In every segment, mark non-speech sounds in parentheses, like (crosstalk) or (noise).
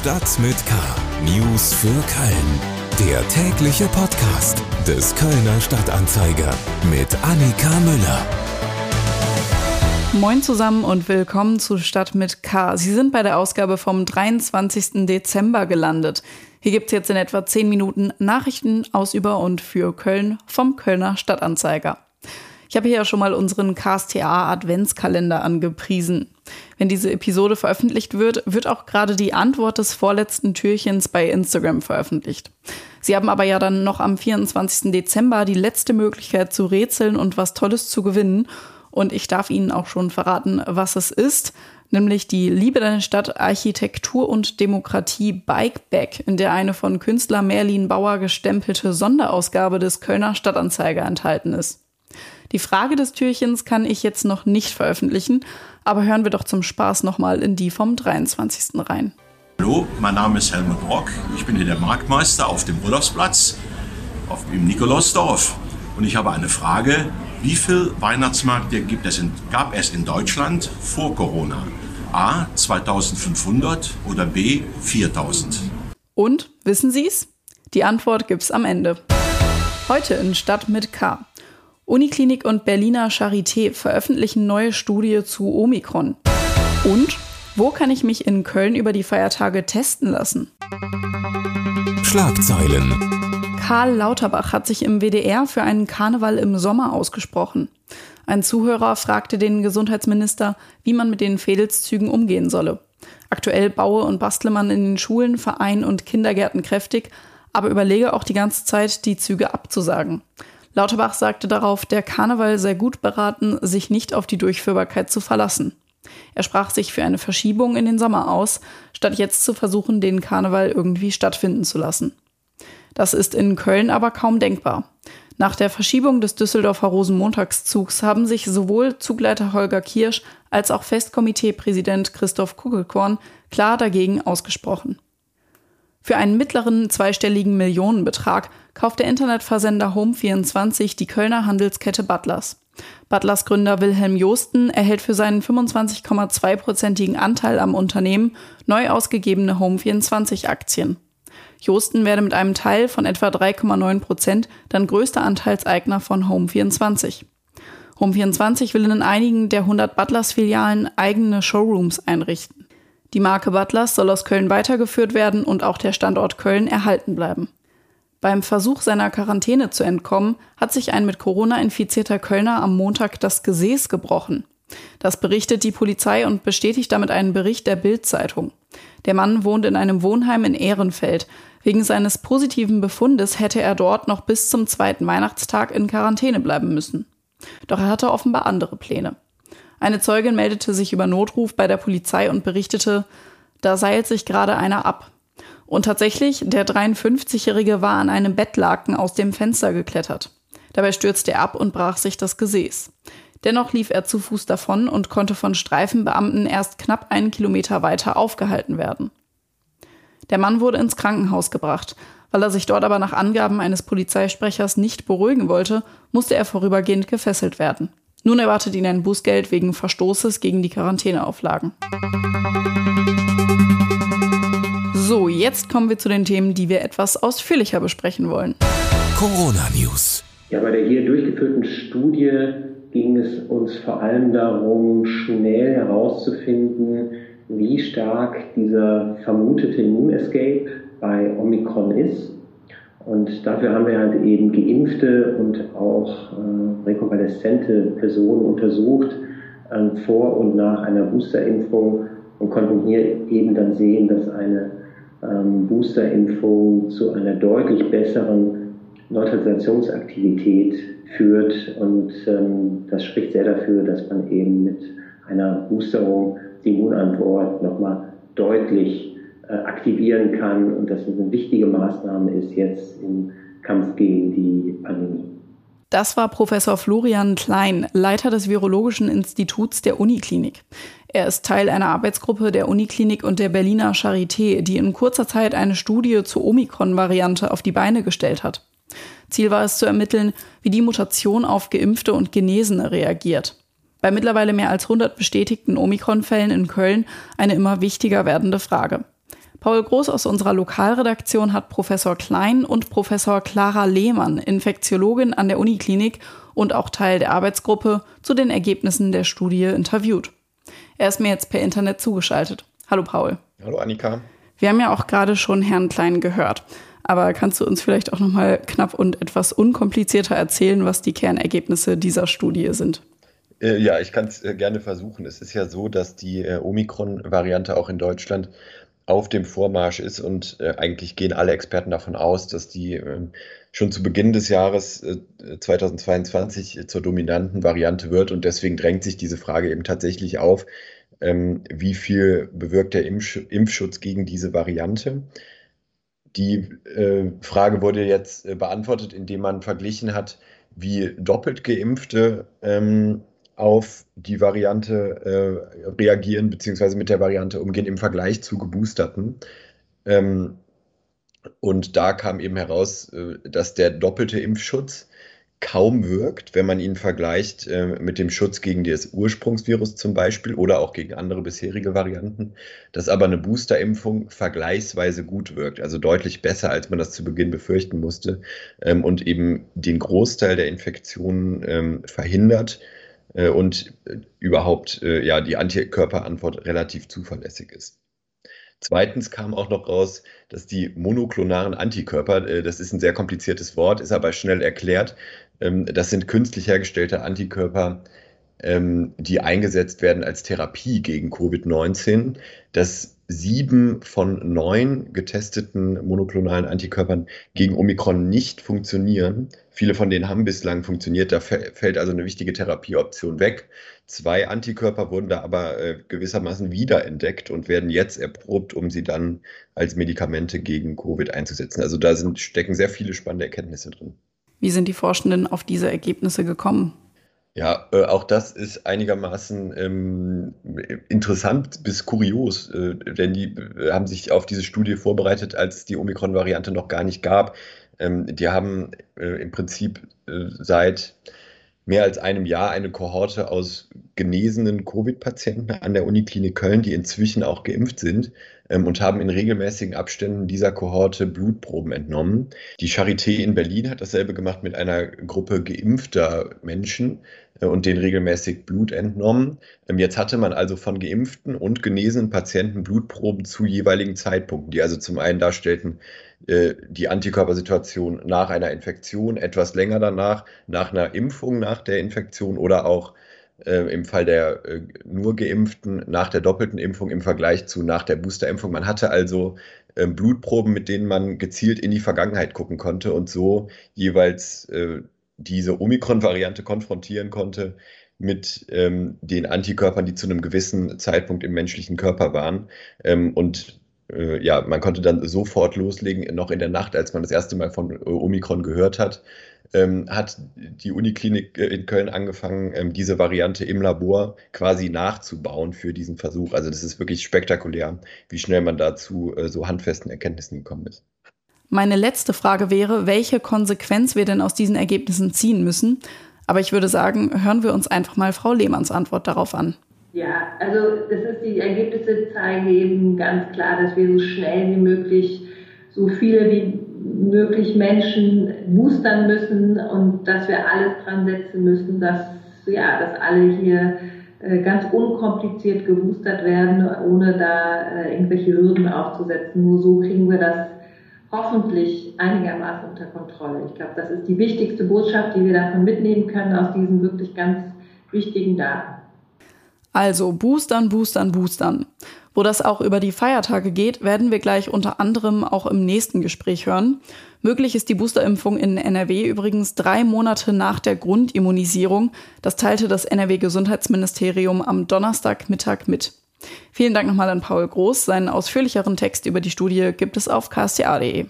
Stadt mit K. News für Köln. Der tägliche Podcast des Kölner Stadtanzeiger mit Annika Müller. Moin zusammen und willkommen zu Stadt mit K. Sie sind bei der Ausgabe vom 23. Dezember gelandet. Hier gibt es jetzt in etwa 10 Minuten Nachrichten aus über und für Köln vom Kölner Stadtanzeiger. Ich habe hier ja schon mal unseren KSTA Adventskalender angepriesen. Wenn diese Episode veröffentlicht wird, wird auch gerade die Antwort des vorletzten Türchens bei Instagram veröffentlicht. Sie haben aber ja dann noch am 24. Dezember die letzte Möglichkeit zu rätseln und was Tolles zu gewinnen. Und ich darf Ihnen auch schon verraten, was es ist nämlich die Liebe deiner Stadt Architektur und Demokratie Bikeback, in der eine von Künstler Merlin Bauer gestempelte Sonderausgabe des Kölner Stadtanzeiger enthalten ist. Die Frage des Türchens kann ich jetzt noch nicht veröffentlichen, aber hören wir doch zum Spaß nochmal in die vom 23. rein. Hallo, mein Name ist Helmut Rock. Ich bin hier der Marktmeister auf dem Rudolfsplatz auf, im Nikolausdorf. Und ich habe eine Frage. Wie viele Weihnachtsmärkte gibt es in, gab es in Deutschland vor Corona? A. 2500 oder B. 4000? Und, wissen Sie es? Die Antwort gibt's am Ende. Heute in Stadt mit K. Uniklinik und Berliner Charité veröffentlichen neue Studie zu Omikron. Und wo kann ich mich in Köln über die Feiertage testen lassen? Schlagzeilen. Karl Lauterbach hat sich im WDR für einen Karneval im Sommer ausgesprochen. Ein Zuhörer fragte den Gesundheitsminister, wie man mit den Fädelszügen umgehen solle. Aktuell baue und bastle man in den Schulen, Vereinen und Kindergärten kräftig, aber überlege auch die ganze Zeit, die Züge abzusagen. Lauterbach sagte darauf, der Karneval sei gut beraten, sich nicht auf die Durchführbarkeit zu verlassen. Er sprach sich für eine Verschiebung in den Sommer aus, statt jetzt zu versuchen, den Karneval irgendwie stattfinden zu lassen. Das ist in Köln aber kaum denkbar. Nach der Verschiebung des Düsseldorfer Rosenmontagszugs haben sich sowohl Zugleiter Holger Kirsch als auch Festkomiteepräsident Christoph Kugelkorn klar dagegen ausgesprochen. Für einen mittleren zweistelligen Millionenbetrag kauft der Internetversender Home24 die Kölner Handelskette Butlers. Butlers Gründer Wilhelm Josten erhält für seinen 25,2-prozentigen Anteil am Unternehmen neu ausgegebene Home24-Aktien. Josten werde mit einem Teil von etwa 3,9 Prozent dann größter Anteilseigner von Home24. Home24 will in einigen der 100 Butlers-Filialen eigene Showrooms einrichten. Die Marke Butlers soll aus Köln weitergeführt werden und auch der Standort Köln erhalten bleiben. Beim Versuch seiner Quarantäne zu entkommen, hat sich ein mit Corona infizierter Kölner am Montag das Gesäß gebrochen. Das berichtet die Polizei und bestätigt damit einen Bericht der Bild-Zeitung. Der Mann wohnt in einem Wohnheim in Ehrenfeld. Wegen seines positiven Befundes hätte er dort noch bis zum zweiten Weihnachtstag in Quarantäne bleiben müssen. Doch er hatte offenbar andere Pläne. Eine Zeugin meldete sich über Notruf bei der Polizei und berichtete, da seilt sich gerade einer ab. Und tatsächlich, der 53-Jährige war an einem Bettlaken aus dem Fenster geklettert. Dabei stürzte er ab und brach sich das Gesäß. Dennoch lief er zu Fuß davon und konnte von Streifenbeamten erst knapp einen Kilometer weiter aufgehalten werden. Der Mann wurde ins Krankenhaus gebracht. Weil er sich dort aber nach Angaben eines Polizeisprechers nicht beruhigen wollte, musste er vorübergehend gefesselt werden. Nun erwartet ihn ein Bußgeld wegen Verstoßes gegen die Quarantäneauflagen. So, jetzt kommen wir zu den Themen, die wir etwas ausführlicher besprechen wollen. Corona News. Ja, bei der hier durchgeführten Studie ging es uns vor allem darum, schnell herauszufinden, wie stark dieser vermutete Immune Escape bei Omikron ist und dafür haben wir halt eben geimpfte und auch äh, rekonvaleszente Personen untersucht ähm, vor und nach einer Boosterimpfung und konnten hier eben dann sehen, dass eine ähm, Boosterimpfung zu einer deutlich besseren Neutralisationsaktivität führt. Und ähm, das spricht sehr dafür, dass man eben mit einer Boosterung die Immunantwort nochmal deutlich äh, aktivieren kann und dass es eine wichtige Maßnahme ist jetzt im Kampf gegen die Pandemie. Das war Professor Florian Klein, Leiter des Virologischen Instituts der Uniklinik. Er ist Teil einer Arbeitsgruppe der Uniklinik und der Berliner Charité, die in kurzer Zeit eine Studie zur Omikron-Variante auf die Beine gestellt hat. Ziel war es zu ermitteln, wie die Mutation auf Geimpfte und Genesene reagiert. Bei mittlerweile mehr als 100 bestätigten Omikron-Fällen in Köln eine immer wichtiger werdende Frage. Paul Groß aus unserer Lokalredaktion hat Professor Klein und Professor Clara Lehmann, Infektiologin an der Uniklinik und auch Teil der Arbeitsgruppe, zu den Ergebnissen der Studie interviewt. Er ist mir jetzt per Internet zugeschaltet. Hallo Paul. Hallo Annika. Wir haben ja auch gerade schon Herrn Klein gehört. Aber kannst du uns vielleicht auch noch mal knapp und etwas unkomplizierter erzählen, was die Kernergebnisse dieser Studie sind? Äh, ja, ich kann es äh, gerne versuchen. Es ist ja so, dass die äh, Omikron-Variante auch in Deutschland auf dem Vormarsch ist und äh, eigentlich gehen alle Experten davon aus, dass die äh, schon zu Beginn des Jahres äh, 2022 zur dominanten Variante wird und deswegen drängt sich diese Frage eben tatsächlich auf, ähm, wie viel bewirkt der Impfsch Impfschutz gegen diese Variante. Die äh, Frage wurde jetzt äh, beantwortet, indem man verglichen hat, wie doppelt geimpfte ähm, auf die Variante äh, reagieren, beziehungsweise mit der Variante umgehen im Vergleich zu geboosterten. Ähm, und da kam eben heraus, äh, dass der doppelte Impfschutz kaum wirkt, wenn man ihn vergleicht äh, mit dem Schutz gegen das Ursprungsvirus zum Beispiel oder auch gegen andere bisherige Varianten, dass aber eine Boosterimpfung vergleichsweise gut wirkt, also deutlich besser, als man das zu Beginn befürchten musste ähm, und eben den Großteil der Infektionen ähm, verhindert und äh, überhaupt äh, ja die Antikörperantwort relativ zuverlässig ist. Zweitens kam auch noch raus, dass die monoklonaren Antikörper, das ist ein sehr kompliziertes Wort, ist aber schnell erklärt, ähm, das sind künstlich hergestellte Antikörper, ähm, die eingesetzt werden als Therapie gegen Covid-19. Das sieben von neun getesteten monoklonalen Antikörpern gegen Omikron nicht funktionieren. Viele von denen haben bislang funktioniert. Da fällt also eine wichtige Therapieoption weg. Zwei Antikörper wurden da aber äh, gewissermaßen wiederentdeckt und werden jetzt erprobt, um sie dann als Medikamente gegen Covid einzusetzen. Also da sind, stecken sehr viele spannende Erkenntnisse drin. Wie sind die Forschenden auf diese Ergebnisse gekommen? Ja, äh, auch das ist einigermaßen ähm, interessant bis kurios, äh, denn die äh, haben sich auf diese Studie vorbereitet, als die Omikron-Variante noch gar nicht gab. Ähm, die haben äh, im Prinzip äh, seit mehr als einem Jahr eine Kohorte aus genesenen Covid-Patienten an der Uniklinik Köln, die inzwischen auch geimpft sind ähm, und haben in regelmäßigen Abständen dieser Kohorte Blutproben entnommen. Die Charité in Berlin hat dasselbe gemacht mit einer Gruppe geimpfter Menschen äh, und denen regelmäßig Blut entnommen. Ähm, jetzt hatte man also von geimpften und genesenen Patienten Blutproben zu jeweiligen Zeitpunkten, die also zum einen darstellten, die Antikörpersituation nach einer Infektion, etwas länger danach, nach einer Impfung nach der Infektion oder auch äh, im Fall der äh, nur Geimpften nach der doppelten Impfung im Vergleich zu nach der Boosterimpfung. Man hatte also äh, Blutproben, mit denen man gezielt in die Vergangenheit gucken konnte und so jeweils äh, diese Omikron-Variante konfrontieren konnte mit ähm, den Antikörpern, die zu einem gewissen Zeitpunkt im menschlichen Körper waren. Ähm, und äh, ja, man konnte dann sofort loslegen, noch in der Nacht, als man das erste Mal von äh, Omikron gehört hat, ähm, hat die Uniklinik äh, in Köln angefangen, ähm, diese Variante im Labor quasi nachzubauen für diesen Versuch. Also das ist wirklich spektakulär, wie schnell man da zu äh, so handfesten Erkenntnissen gekommen ist. Meine letzte Frage wäre, welche Konsequenz wir denn aus diesen Ergebnissen ziehen müssen. Aber ich würde sagen, hören wir uns einfach mal Frau Lehmanns Antwort darauf an. Ja, also das ist die Ergebnisse zeigen eben ganz klar, dass wir so schnell wie möglich so viele wie möglich Menschen boostern müssen und dass wir alles dran setzen müssen, dass ja, dass alle hier äh, ganz unkompliziert geboostert werden, ohne da äh, irgendwelche Hürden aufzusetzen. Nur so kriegen wir das hoffentlich einigermaßen unter Kontrolle. Ich glaube, das ist die wichtigste Botschaft, die wir davon mitnehmen können aus diesen wirklich ganz wichtigen Daten. Also boostern, boostern, boostern. Wo das auch über die Feiertage geht, werden wir gleich unter anderem auch im nächsten Gespräch hören. Möglich ist die Boosterimpfung in NRW übrigens drei Monate nach der Grundimmunisierung. Das teilte das NRW-Gesundheitsministerium am Donnerstagmittag mit. Vielen Dank nochmal an Paul Groß. Seinen ausführlicheren Text über die Studie gibt es auf ksta.de.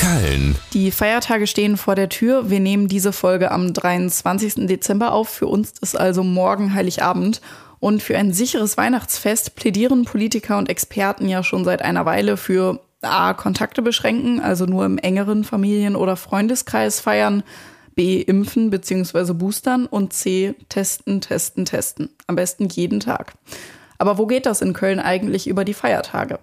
Köln. Die Feiertage stehen vor der Tür. Wir nehmen diese Folge am 23. Dezember auf. Für uns ist also morgen Heiligabend. Und für ein sicheres Weihnachtsfest plädieren Politiker und Experten ja schon seit einer Weile für A. Kontakte beschränken, also nur im engeren Familien- oder Freundeskreis feiern, B. Impfen bzw. boostern und C. Testen, testen, testen. Am besten jeden Tag. Aber wo geht das in Köln eigentlich über die Feiertage?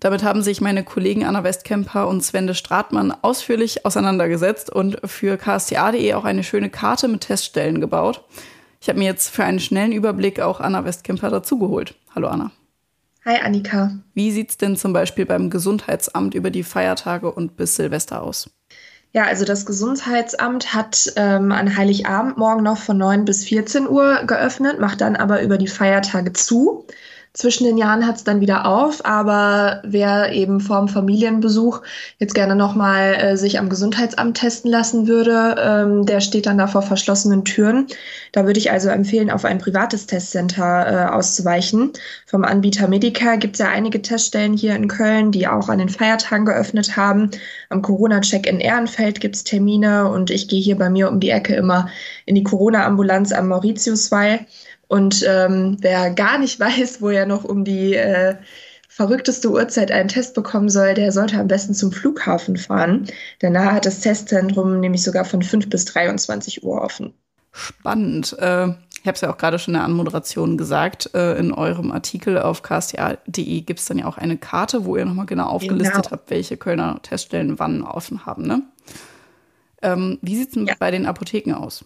Damit haben sich meine Kollegen Anna Westkemper und Svende Stratmann ausführlich auseinandergesetzt und für ksta.de auch eine schöne Karte mit Teststellen gebaut. Ich habe mir jetzt für einen schnellen Überblick auch Anna Westkemper dazugeholt. Hallo Anna. Hi Annika. Wie sieht es denn zum Beispiel beim Gesundheitsamt über die Feiertage und bis Silvester aus? Ja, also das Gesundheitsamt hat ähm, an Heiligabend morgen noch von 9 bis 14 Uhr geöffnet, macht dann aber über die Feiertage zu. Zwischen den Jahren hat es dann wieder auf, aber wer eben vorm Familienbesuch jetzt gerne nochmal äh, sich am Gesundheitsamt testen lassen würde, ähm, der steht dann da vor verschlossenen Türen. Da würde ich also empfehlen, auf ein privates Testcenter äh, auszuweichen. Vom Anbieter Medicare gibt es ja einige Teststellen hier in Köln, die auch an den Feiertagen geöffnet haben. Am Corona-Check in Ehrenfeld gibt es Termine und ich gehe hier bei mir um die Ecke immer in die Corona-Ambulanz am Mauritiusweil. Und ähm, wer gar nicht (laughs) weiß, wo er noch um die äh, verrückteste Uhrzeit einen Test bekommen soll, der sollte am besten zum Flughafen fahren. Danach hat das Testzentrum nämlich sogar von 5 bis 23 Uhr offen. Spannend. Äh, ich habe es ja auch gerade schon in der Anmoderation gesagt. Äh, in eurem Artikel auf ksta.de gibt es dann ja auch eine Karte, wo ihr nochmal genau aufgelistet genau. habt, welche Kölner Teststellen wann offen haben. Ne? Ähm, wie sieht es denn ja. bei den Apotheken aus?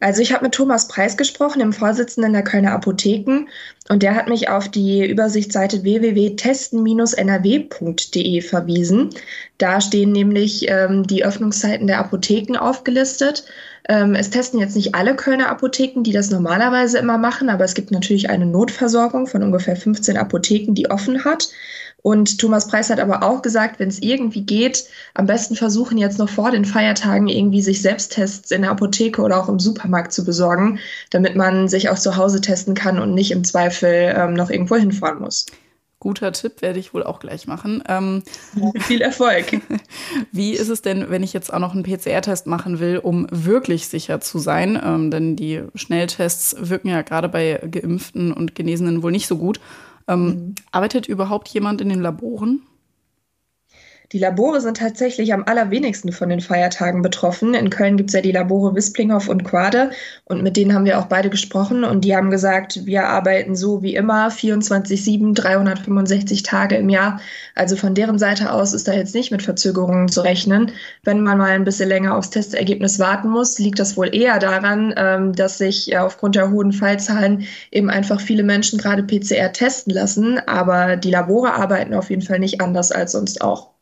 Also ich habe mit Thomas Preis gesprochen, dem Vorsitzenden der Kölner Apotheken, und der hat mich auf die Übersichtsseite www.testen-nrw.de verwiesen. Da stehen nämlich ähm, die Öffnungszeiten der Apotheken aufgelistet. Ähm, es testen jetzt nicht alle Kölner Apotheken, die das normalerweise immer machen, aber es gibt natürlich eine Notversorgung von ungefähr 15 Apotheken, die offen hat. Und Thomas Preis hat aber auch gesagt, wenn es irgendwie geht, am besten versuchen jetzt noch vor den Feiertagen irgendwie sich Selbsttests in der Apotheke oder auch im Supermarkt zu besorgen, damit man sich auch zu Hause testen kann und nicht im Zweifel ähm, noch irgendwo hinfahren muss. Guter Tipp werde ich wohl auch gleich machen. Ähm, Viel Erfolg. (laughs) Wie ist es denn, wenn ich jetzt auch noch einen PCR-Test machen will, um wirklich sicher zu sein? Ähm, denn die Schnelltests wirken ja gerade bei Geimpften und Genesenen wohl nicht so gut. Ähm, mhm. Arbeitet überhaupt jemand in den Laboren? Die Labore sind tatsächlich am allerwenigsten von den Feiertagen betroffen. In Köln gibt es ja die Labore Wisplinghoff und Quade und mit denen haben wir auch beide gesprochen und die haben gesagt, wir arbeiten so wie immer 24-7, 365 Tage im Jahr. Also von deren Seite aus ist da jetzt nicht mit Verzögerungen zu rechnen. Wenn man mal ein bisschen länger aufs Testergebnis warten muss, liegt das wohl eher daran, ähm, dass sich aufgrund der hohen Fallzahlen eben einfach viele Menschen gerade PCR testen lassen. Aber die Labore arbeiten auf jeden Fall nicht anders als sonst auch.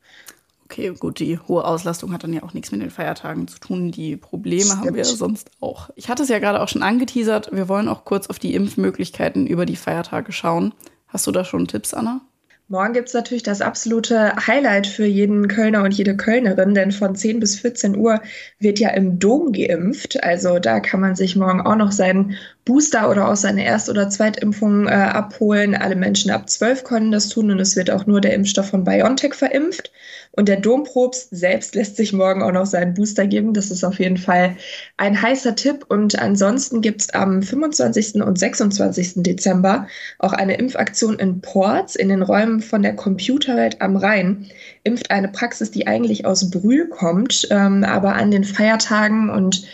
Okay, gut, die hohe Auslastung hat dann ja auch nichts mit den Feiertagen zu tun. Die Probleme Stimmt. haben wir ja sonst auch. Ich hatte es ja gerade auch schon angeteasert. Wir wollen auch kurz auf die Impfmöglichkeiten über die Feiertage schauen. Hast du da schon Tipps, Anna? Morgen gibt es natürlich das absolute Highlight für jeden Kölner und jede Kölnerin, denn von 10 bis 14 Uhr wird ja im Dom geimpft. Also da kann man sich morgen auch noch seinen Booster oder auch seine Erst- oder Zweitimpfung äh, abholen. Alle Menschen ab 12 können das tun und es wird auch nur der Impfstoff von BioNTech verimpft. Und der Domprobst selbst lässt sich morgen auch noch seinen Booster geben. Das ist auf jeden Fall ein heißer Tipp. Und ansonsten gibt es am 25. und 26. Dezember auch eine Impfaktion in Ports in den Räumen von der Computerwelt am Rhein. Impft eine Praxis, die eigentlich aus Brühl kommt, ähm, aber an den Feiertagen und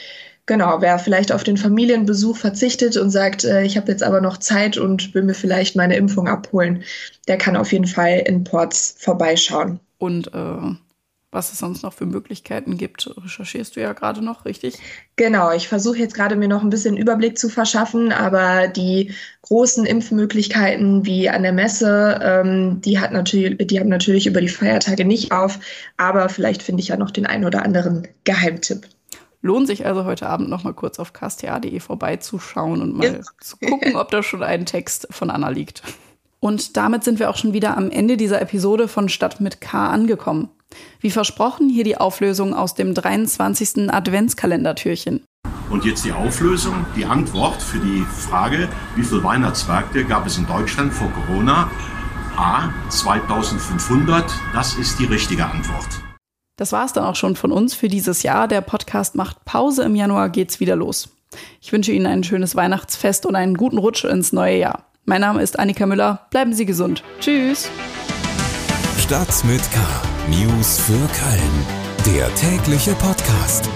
Genau, wer vielleicht auf den Familienbesuch verzichtet und sagt, äh, ich habe jetzt aber noch Zeit und will mir vielleicht meine Impfung abholen, der kann auf jeden Fall in Ports vorbeischauen und äh, was es sonst noch für Möglichkeiten gibt, recherchierst du ja gerade noch, richtig? Genau, ich versuche jetzt gerade mir noch ein bisschen Überblick zu verschaffen, aber die großen Impfmöglichkeiten wie an der Messe, ähm, die, hat natürlich, die haben natürlich über die Feiertage nicht auf, aber vielleicht finde ich ja noch den einen oder anderen Geheimtipp. Lohnt sich also heute Abend noch mal kurz auf ksta.de vorbeizuschauen und mal zu gucken, ob da schon ein Text von Anna liegt. Und damit sind wir auch schon wieder am Ende dieser Episode von Stadt mit K angekommen. Wie versprochen, hier die Auflösung aus dem 23. Adventskalendertürchen. Und jetzt die Auflösung, die Antwort für die Frage, wie viele Weihnachtsmärkte gab es in Deutschland vor Corona? A. 2500, das ist die richtige Antwort. Das war es dann auch schon von uns für dieses Jahr. Der Podcast macht Pause. Im Januar geht's wieder los. Ich wünsche Ihnen ein schönes Weihnachtsfest und einen guten Rutsch ins neue Jahr. Mein Name ist Annika Müller. Bleiben Sie gesund. Tschüss. Stadt mit K. News für Köln. Der tägliche Podcast.